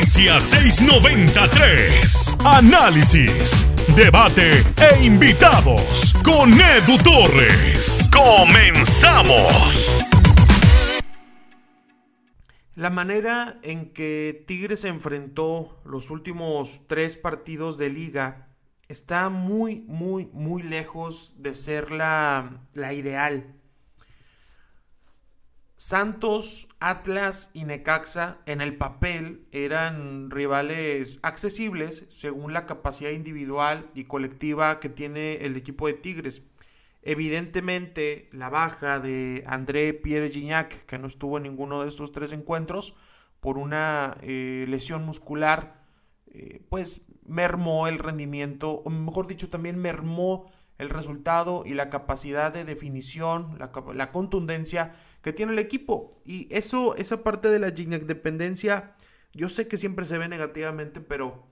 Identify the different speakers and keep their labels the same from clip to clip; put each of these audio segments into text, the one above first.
Speaker 1: Noticias 693. Análisis, debate e invitados con Edu Torres. Comenzamos.
Speaker 2: La manera en que Tigres enfrentó los últimos tres partidos de liga está muy, muy, muy lejos de ser la, la ideal. Santos, Atlas y Necaxa en el papel eran rivales accesibles según la capacidad individual y colectiva que tiene el equipo de Tigres. Evidentemente, la baja de André Pierre Gignac, que no estuvo en ninguno de estos tres encuentros, por una eh, lesión muscular, eh, pues mermó el rendimiento, o mejor dicho, también mermó el resultado y la capacidad de definición, la, la contundencia que tiene el equipo. Y eso, esa parte de la dependencia, yo sé que siempre se ve negativamente, pero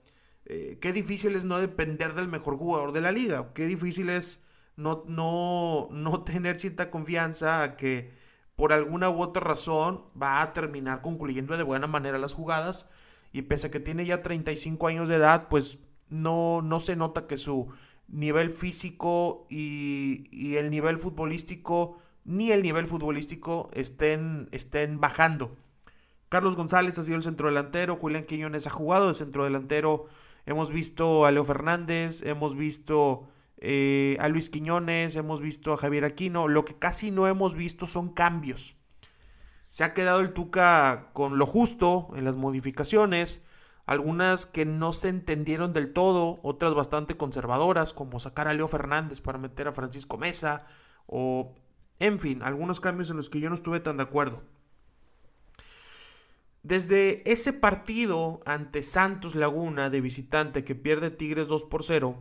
Speaker 2: eh, qué difícil es no depender del mejor jugador de la liga, qué difícil es no, no, no tener cierta confianza a que por alguna u otra razón va a terminar concluyendo de buena manera las jugadas y pese a que tiene ya 35 años de edad, pues no, no se nota que su nivel físico y, el nivel futbolístico ni el nivel futbolístico estén, estén bajando. Carlos González ha sido el centro delantero, Julián Quiñones ha jugado de centro delantero, hemos visto a Leo Fernández, hemos visto eh, a Luis Quiñones, hemos visto a Javier Aquino. Lo que casi no hemos visto son cambios. Se ha quedado el Tuca con lo justo en las modificaciones, algunas que no se entendieron del todo, otras bastante conservadoras, como sacar a Leo Fernández para meter a Francisco Mesa, o en fin, algunos cambios en los que yo no estuve tan de acuerdo. Desde ese partido ante Santos Laguna de visitante que pierde Tigres 2 por 0,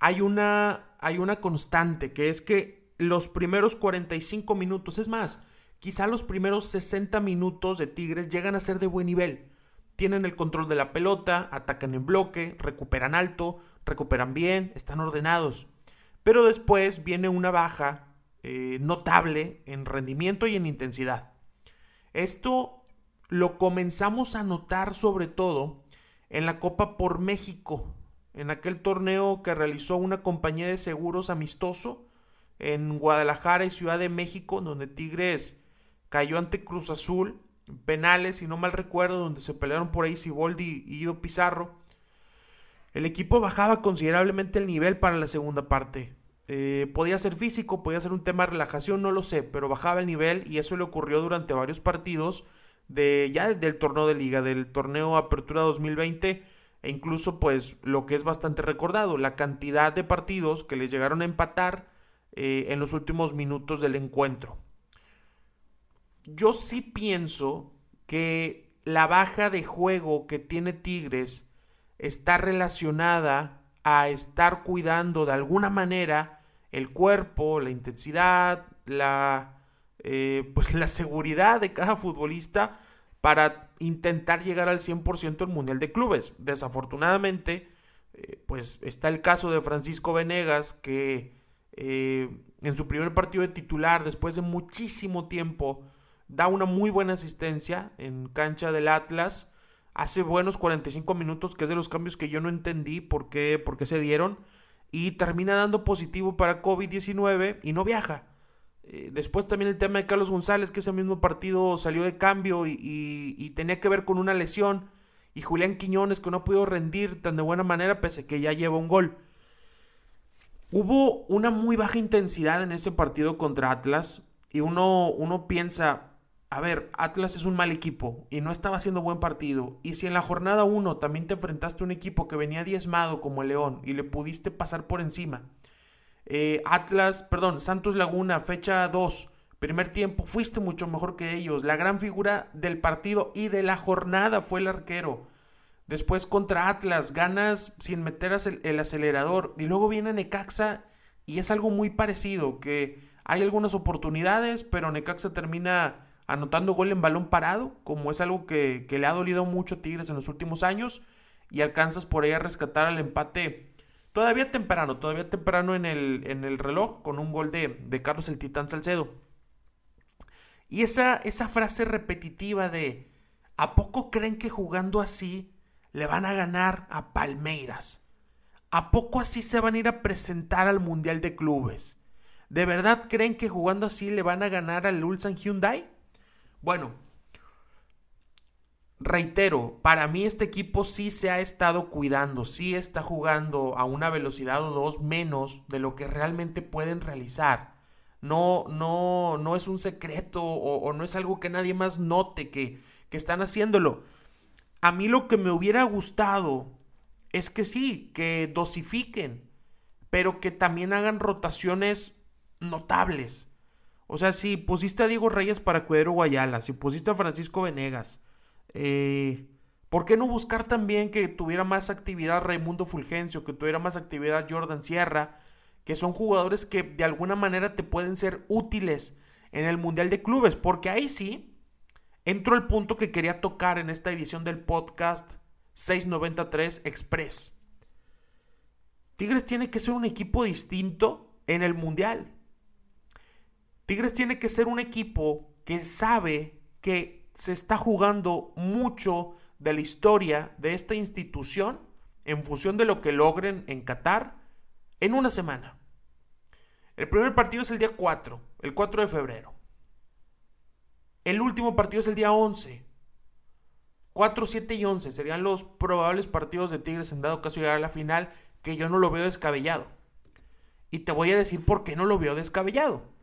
Speaker 2: hay una, hay una constante, que es que los primeros 45 minutos, es más, quizá los primeros 60 minutos de Tigres llegan a ser de buen nivel. Tienen el control de la pelota, atacan en bloque, recuperan alto, recuperan bien, están ordenados. Pero después viene una baja eh, notable en rendimiento y en intensidad. Esto lo comenzamos a notar sobre todo en la Copa por México, en aquel torneo que realizó una compañía de seguros amistoso en Guadalajara y Ciudad de México, donde Tigres cayó ante Cruz Azul, penales, si no mal recuerdo, donde se pelearon por ahí Siboldi y Ido Pizarro. El equipo bajaba considerablemente el nivel para la segunda parte. Eh, podía ser físico, podía ser un tema de relajación, no lo sé, pero bajaba el nivel y eso le ocurrió durante varios partidos de ya del torneo de liga, del torneo Apertura 2020 e incluso pues lo que es bastante recordado, la cantidad de partidos que les llegaron a empatar eh, en los últimos minutos del encuentro. Yo sí pienso que la baja de juego que tiene Tigres está relacionada a estar cuidando de alguna manera el cuerpo, la intensidad, la, eh, pues la seguridad de cada futbolista para intentar llegar al 100% el Mundial de Clubes. Desafortunadamente, eh, pues está el caso de Francisco Venegas, que eh, en su primer partido de titular, después de muchísimo tiempo, da una muy buena asistencia en cancha del Atlas. Hace buenos 45 minutos, que es de los cambios que yo no entendí por qué, por qué se dieron. Y termina dando positivo para COVID-19 y no viaja. Eh, después también el tema de Carlos González, que ese mismo partido salió de cambio y, tenía que ver con una lesión. Y Julián Quiñones, que no ha podido rendir tan de buena manera, pese que ya lleva un gol. Hubo una muy baja intensidad en ese partido contra Atlas. Y uno, uno piensa, a ver, Atlas es un mal equipo y no estaba haciendo buen partido. Y si en la jornada 1 también te enfrentaste a un equipo que venía diezmado como el León y le pudiste pasar por encima eh, Atlas, perdón, Santos Laguna, fecha 2, primer tiempo, fuiste mucho mejor que ellos. La gran figura del partido y de la jornada fue el arquero. Después contra Atlas, ganas sin meter el acelerador. Y luego viene Necaxa y es algo muy parecido, que hay algunas oportunidades, pero Necaxa termina anotando gol en balón parado, como es algo que, le ha dolido mucho a Tigres en los últimos años. Y alcanzas por ahí a rescatar el empate Todavía temprano, todavía temprano en el, en el reloj con un gol de, de, Carlos el Titán Salcedo. Y esa, esa frase repetitiva de ¿A poco creen que jugando así le van a ganar a Palmeiras? ¿A poco así se van a ir a presentar al Mundial de Clubes? ¿De verdad creen que jugando así le van a ganar al Ulsan Hyundai? Bueno, reitero, para mí este equipo sí se ha estado cuidando, sí está jugando a una velocidad o dos menos de lo que realmente pueden realizar. No, no, no es un secreto o, no es algo que nadie más note que, que están haciéndolo. A mí lo que me hubiera gustado es que sí, que dosifiquen, pero que también hagan rotaciones notables. O sea, si pusiste a Diego Reyes para Cuedero Guayala, si pusiste a Francisco Venegas, eh, ¿por qué no buscar también que tuviera más actividad Raimundo Fulgencio, que tuviera más actividad Jordan Sierra, que son jugadores que de alguna manera te pueden ser útiles en el Mundial de Clubes? Porque ahí sí, entro al punto que quería tocar en esta edición del podcast 693 Express. Tigres tiene que ser un equipo distinto en el Mundial. Tigres tiene que ser un equipo que sabe que se está jugando mucho de la historia de esta institución en función de lo que logren en Qatar en una semana. El primer partido es el día 4, el 4 de febrero. El último partido es el día 11. 4, 7 y 11 serían los probables partidos de Tigres en dado caso llegar a la final, que yo no lo veo descabellado. Y te voy a decir por qué no lo veo descabellado.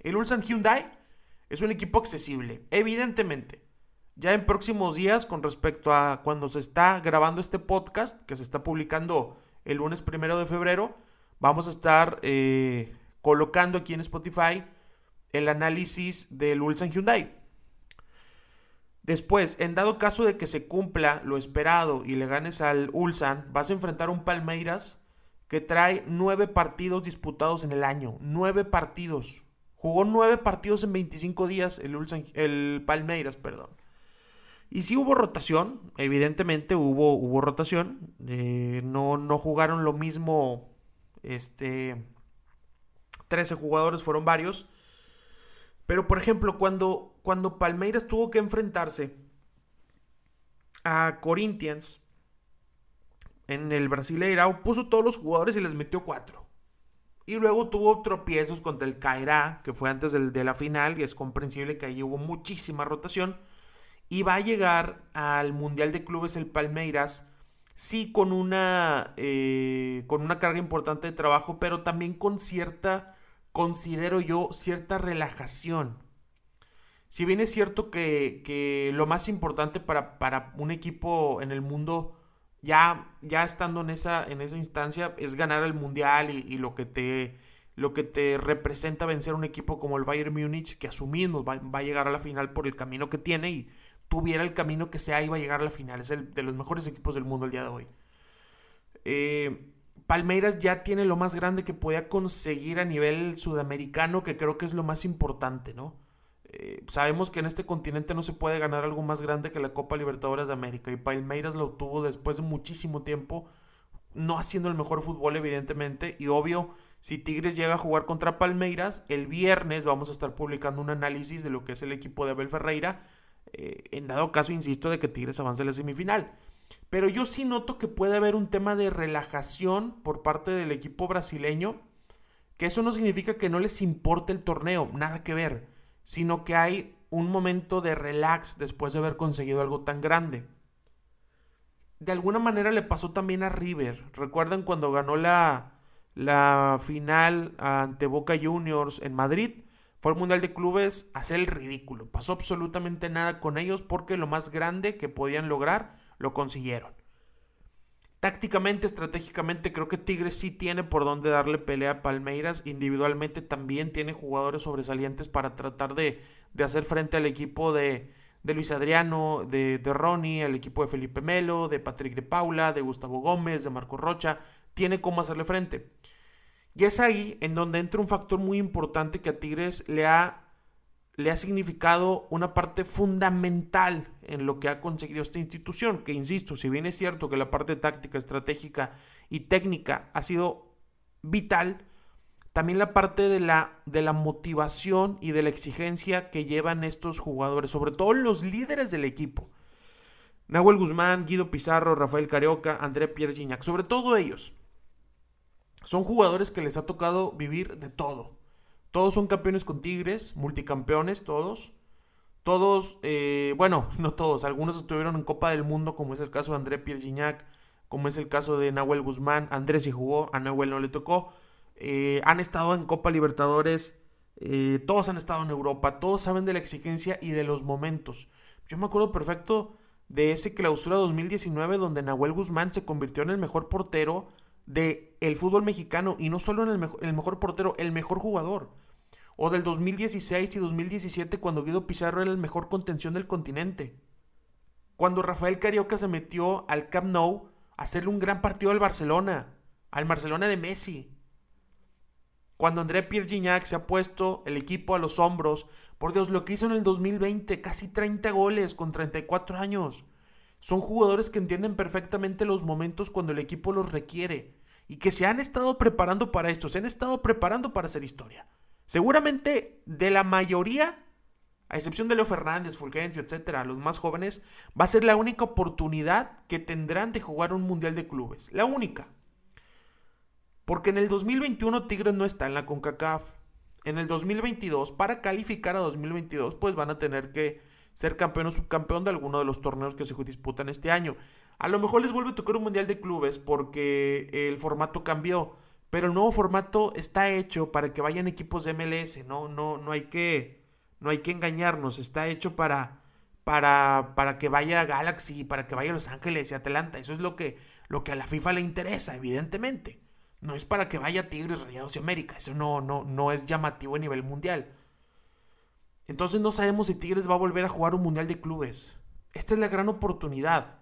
Speaker 2: El Ulsan Hyundai es un equipo accesible, evidentemente. Ya en próximos días, con respecto a cuando se está grabando este podcast, que se está publicando el lunes primero de febrero, vamos a estar eh, colocando aquí en Spotify el análisis del Ulsan Hyundai. Después, en dado caso de que se cumpla lo esperado y le ganes al Ulsan, vas a enfrentar un Palmeiras que trae nueve partidos disputados en el año. Nueve partidos. Jugó nueve partidos en 25 días el, el Palmeiras, perdón. Y sí hubo rotación, evidentemente hubo, hubo rotación. Eh, no, no jugaron lo mismo. Este. 13 jugadores fueron varios. Pero por ejemplo, cuando, cuando Palmeiras tuvo que enfrentarse a Corinthians en el Brasileirao, puso todos los jugadores y les metió cuatro. Y luego tuvo tropiezos contra el Cairá, que fue antes de la final, y es comprensible que ahí hubo muchísima rotación. Y va a llegar al Mundial de Clubes el Palmeiras, sí con una, eh, con una carga importante de trabajo, pero también con cierta, considero yo, cierta relajación. Si bien es cierto que, que lo más importante para, para un equipo en el mundo ya, ya estando en esa, en esa instancia, es ganar el mundial y, lo, que te, lo que te representa vencer un equipo como el Bayern Múnich, que asumimos va, va, a llegar a la final por el camino que tiene y tuviera el camino que sea, iba a llegar a la final. Es el de los mejores equipos del mundo el día de hoy. Eh, Palmeiras ya tiene lo más grande que podía conseguir a nivel sudamericano, que creo que es lo más importante, ¿no? Eh, sabemos que en este continente no se puede ganar algo más grande que la Copa Libertadores de América y Palmeiras lo obtuvo después de muchísimo tiempo, no haciendo el mejor fútbol evidentemente y obvio, si Tigres llega a jugar contra Palmeiras, el viernes vamos a estar publicando un análisis de lo que es el equipo de Abel Ferreira, eh, en dado caso, insisto, de que Tigres avance a la semifinal. Pero yo sí noto que puede haber un tema de relajación por parte del equipo brasileño, que eso no significa que no les importe el torneo, nada que ver sino que hay un momento de relax después de haber conseguido algo tan grande. De alguna manera le pasó también a River. ¿Recuerdan cuando ganó la, la final ante Boca Juniors en Madrid? Fue el Mundial de Clubes a el ridículo. Pasó absolutamente nada con ellos porque lo más grande que podían lograr lo consiguieron. Tácticamente, estratégicamente, creo que Tigres sí tiene por dónde darle pelea a Palmeiras. Individualmente también tiene jugadores sobresalientes para tratar de, hacer frente al equipo de, Luis Adriano, de, de Ronnie, el equipo de Felipe Melo, de Patrick de Paula, de Gustavo Gómez, de Marco Rocha. Tiene cómo hacerle frente. Y es ahí en donde entra un factor muy importante que a Tigres le ha le ha significado una parte fundamental en lo que ha conseguido esta institución, que insisto, si bien es cierto que la parte táctica, estratégica y técnica ha sido vital, también la parte de la, de la motivación y de la exigencia que llevan estos jugadores, sobre todo los líderes del equipo. Nahuel Guzmán, Guido Pizarro, Rafael Carioca, André Pierre Gignac, sobre todo ellos. Son jugadores que les ha tocado vivir de todo. Todos son campeones con Tigres, multicampeones, todos. Todos, eh, bueno, no todos, algunos estuvieron en Copa del Mundo, como es el caso de André Pierre como es el caso de Nahuel Guzmán. Andrés sí jugó, a Nahuel no le tocó. Eh, han estado en Copa Libertadores, eh, todos han estado en Europa, todos saben de la exigencia y de los momentos. Yo me acuerdo perfecto de ese clausura 2019 donde Nahuel Guzmán se convirtió en el mejor portero del el fútbol mexicano y no solo en el, el mejor portero, el mejor jugador. O del 2016 y 2017 cuando Guido Pizarro era el mejor contención del continente. Cuando Rafael Carioca se metió al Camp Nou a hacerle un gran partido al Barcelona, al Barcelona de Messi. Cuando André Pierre Gignac se ha puesto el equipo a los hombros, por Dios, lo que hizo en el 2020, casi 30 goles con 34 años. Son jugadores que entienden perfectamente los momentos cuando el equipo los requiere y que se han estado preparando para esto, se han estado preparando para hacer historia. Seguramente de la mayoría, a excepción de Leo Fernández, Fulgencio, etcétera, los más jóvenes, va a ser la única oportunidad que tendrán de jugar un mundial de clubes. La única. Porque en el 2021 Tigres no está en la CONCACAF. En el 2022, para calificar a 2022, pues van a tener que ser campeón o subcampeón de alguno de los torneos que se disputan este año. A lo mejor les vuelve a tocar un mundial de clubes porque el formato cambió, pero el nuevo formato está hecho para que vayan equipos de MLS, no no no hay que no hay que engañarnos, está hecho para para para que vaya Galaxy, para que vaya Los Ángeles y Atlanta, eso es lo que lo que a la FIFA le interesa, evidentemente. No es para que vaya Tigres, Rayados y América. Eso no, no, no es llamativo a nivel mundial. Entonces no sabemos si Tigres va a volver a jugar un mundial de clubes. Esta es la gran oportunidad.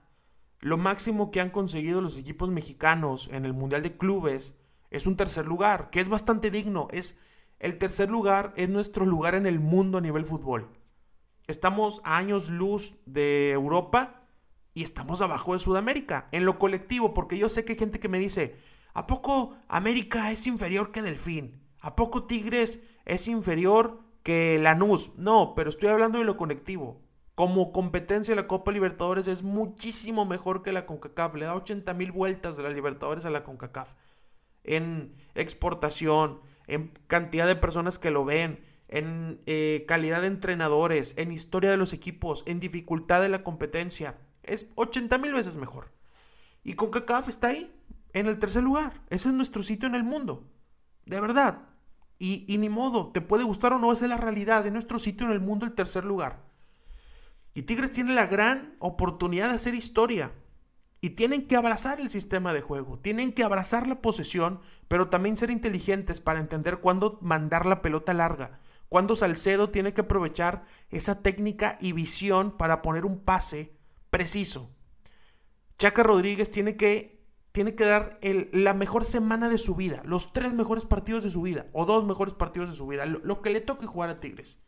Speaker 2: Lo máximo que han conseguido los equipos mexicanos en el mundial de clubes es un tercer lugar, que es bastante digno. Es el tercer lugar es nuestro lugar en el mundo a nivel fútbol. Estamos a años luz de Europa y estamos abajo de Sudamérica en lo colectivo, porque yo sé que hay gente que me dice, ¿A poco América es inferior que Delfín? ¿A poco Tigres es inferior que Lanús? No, pero estoy hablando de lo conectivo. Como competencia la Copa Libertadores es muchísimo mejor que la CONCACAF. Le da 80 mil vueltas de la Libertadores a la CONCACAF. En exportación, en cantidad de personas que lo ven, en eh, calidad de entrenadores, en historia de los equipos, en dificultad de la competencia. Es 80 mil veces mejor. Y CONCACAF está ahí, en el tercer lugar. Ese es nuestro sitio en el mundo. De verdad. Y, ni modo, te puede gustar o no, esa es la realidad de nuestro sitio en el mundo, el tercer lugar. Y Tigres tiene la gran oportunidad de hacer historia. Y tienen que abrazar el sistema de juego, tienen que abrazar la posesión, pero también ser inteligentes para entender cuándo mandar la pelota larga, cuándo Salcedo tiene que aprovechar esa técnica y visión para poner un pase preciso. Chaca Rodríguez tiene que tiene que dar la mejor semana de su vida, los tres mejores partidos de su vida, o dos mejores partidos de su vida, lo, que le toque jugar a Tigres.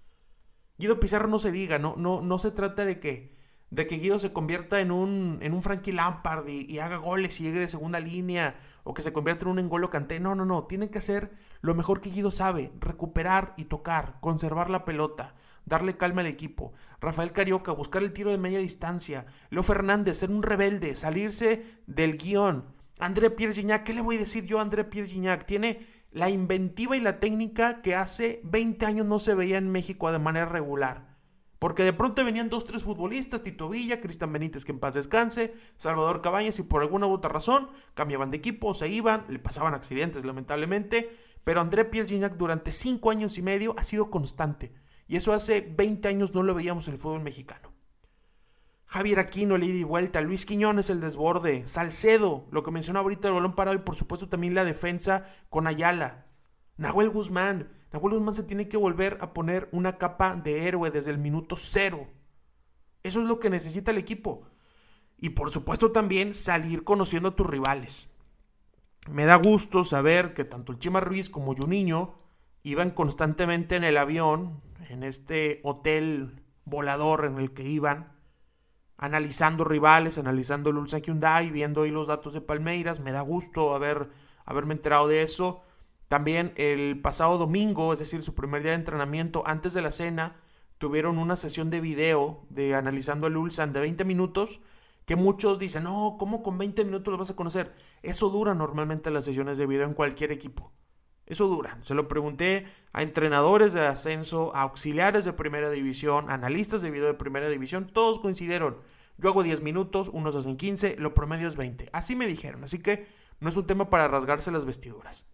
Speaker 2: Guido Pizarro no se diga, no, no, no se trata de que, de que Guido se convierta en un, en un Frankie Lampard y, haga goles y llegue de segunda línea, o que se convierta en un Engolo Canté. No, no, no, tiene que hacer lo mejor que Guido sabe, recuperar y tocar, conservar la pelota, darle calma al equipo. Rafael Carioca, buscar el tiro de media distancia. Leo Fernández, ser un rebelde, salirse del guion, André Pierre Gignac, ¿qué le voy a decir yo a André Pierre Gignac? Tiene la inventiva y la técnica que hace 20 años no se veía en México de manera regular. Porque de pronto venían dos, tres futbolistas, Tito Villa, Cristian Benítez, que en paz descanse, Salvador Cabañas, y por alguna u otra razón cambiaban de equipo, se iban, le pasaban accidentes lamentablemente, pero André Pierre durante 5 años y medio ha sido constante. Y eso hace 20 años no lo veíamos en el fútbol mexicano. Javier Aquino, el ida y vuelta, Luis Quiñones, el desborde, Salcedo, lo que mencionó ahorita el balón parado y por supuesto también la defensa con Ayala. Nahuel Guzmán, Nahuel Guzmán se tiene que volver a poner una capa de héroe desde el minuto cero. Eso es lo que necesita el equipo. Y por supuesto también salir conociendo a tus rivales. Me da gusto saber que tanto el Chima Ruiz como Juninho iban constantemente en el avión, en este hotel volador en el que iban analizando rivales, analizando el Ulsan Hyundai, viendo ahí los datos de Palmeiras. Me da gusto haber, haberme enterado de eso. También el pasado domingo, es decir, su primer día de entrenamiento, antes de la cena, tuvieron una sesión de video de analizando el Ulsan de 20 minutos, que muchos dicen, no, ¿cómo con 20 minutos lo vas a conocer? Eso dura normalmente las sesiones de video en cualquier equipo. Eso dura. Se lo pregunté a entrenadores de ascenso, a auxiliares de primera división, analistas de video de primera división, todos coincidieron. Yo hago 10 minutos, unos hacen 15, lo promedio es 20. Así me dijeron, así que no es un tema para rasgarse las vestiduras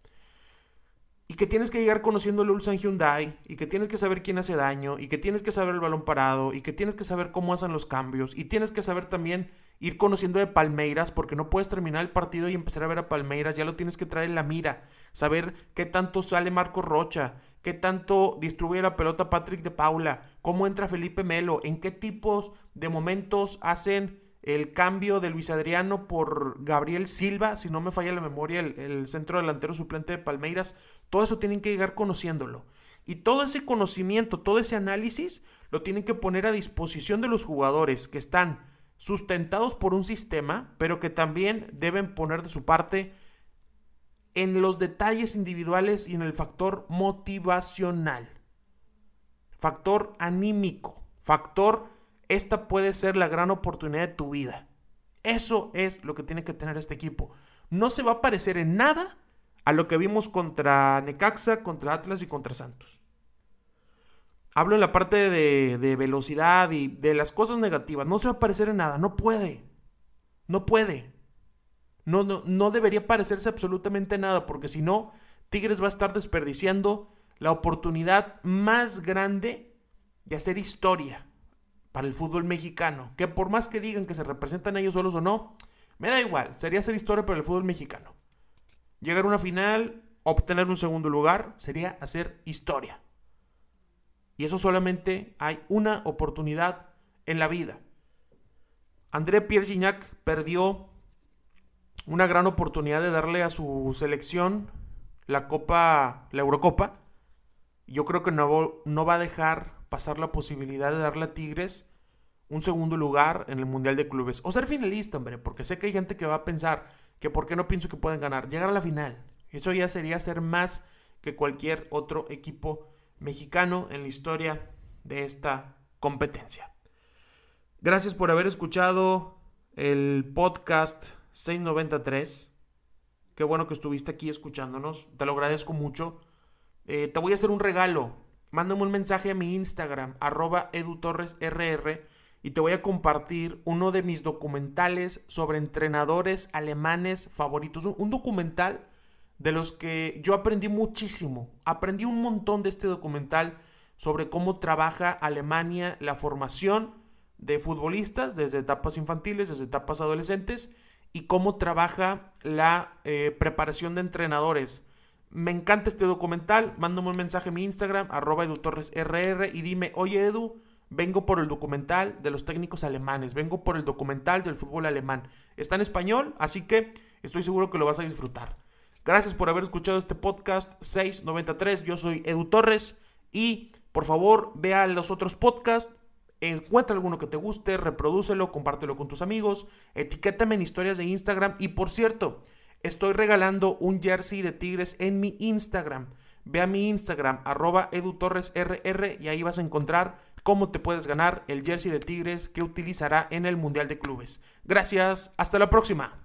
Speaker 2: y que tienes que llegar conociendo el Ulsan Hyundai, y que tienes que saber quién hace daño, y que tienes que saber el balón parado, y que tienes que saber cómo hacen los cambios, y tienes que saber también ir conociendo de Palmeiras, porque no puedes terminar el partido y empezar a ver a Palmeiras, ya lo tienes que traer en la mira, saber qué tanto sale Marco Rocha, qué tanto distribuye la pelota Patrick de Paula, cómo entra Felipe Melo, en qué tipos de momentos hacen el cambio de Luis Adriano por Gabriel Silva, si no me falla la memoria, el, el centro delantero suplente de Palmeiras, todo eso tienen que llegar conociéndolo. Y todo ese conocimiento, todo ese análisis, lo tienen que poner a disposición de los jugadores que están sustentados por un sistema, pero que también deben poner de su parte en los detalles individuales y en el factor motivacional. Factor anímico. Factor, esta puede ser la gran oportunidad de tu vida. Eso es lo que tiene que tener este equipo. No se va a parecer en nada a lo que vimos contra Necaxa, contra Atlas y contra Santos. Hablo en la parte de, velocidad y de las cosas negativas. No se va a parecer en nada. No puede. No puede. No, no, no debería parecerse absolutamente nada. Porque si no, Tigres va a estar desperdiciando la oportunidad más grande de hacer historia para el fútbol mexicano. Que por más que digan que se representan ellos solos o no, me da igual. Sería hacer historia para el fútbol mexicano. Llegar a una final, obtener un segundo lugar, sería hacer historia. Y eso solamente hay una oportunidad en la vida. André Pierre Gignac perdió una gran oportunidad de darle a su selección la Copa, la Eurocopa. Yo creo que no, no va a dejar pasar la posibilidad de darle a Tigres un segundo lugar en el Mundial de Clubes. O ser finalista, hombre, porque sé que hay gente que va a pensar, que por qué no pienso que pueden ganar. Llegar a la final. Eso ya sería ser más que cualquier otro equipo mexicano en la historia de esta competencia. Gracias por haber escuchado el podcast 693. Qué bueno que estuviste aquí escuchándonos. Te lo agradezco mucho. Eh, te voy a hacer un regalo. Mándame un mensaje a mi Instagram, arroba edutorresrr y te voy a compartir uno de mis documentales sobre entrenadores alemanes favoritos. Un, documental de los que yo aprendí muchísimo. Aprendí un montón de este documental sobre cómo trabaja Alemania la formación de futbolistas desde etapas infantiles, desde etapas adolescentes y cómo trabaja la eh, preparación de entrenadores. Me encanta este documental. Mándame un mensaje a mi Instagram, arroba edutorresrr y dime, oye Edu, Vengo por el documental de los técnicos alemanes, vengo por el documental del fútbol alemán. Está en español, así que estoy seguro que lo vas a disfrutar. Gracias por haber escuchado este podcast 693. Yo soy Edu Torres y por favor vea los otros podcasts. Encuentra alguno que te guste, reprodúcelo, compártelo con tus amigos, etiquétame en historias de Instagram y por cierto, estoy regalando un jersey de Tigres en mi Instagram. Ve a mi Instagram, arroba edutorresrr y ahí vas a encontrar cómo te puedes ganar el jersey de Tigres que utilizará en el Mundial de Clubes. Gracias, hasta la próxima.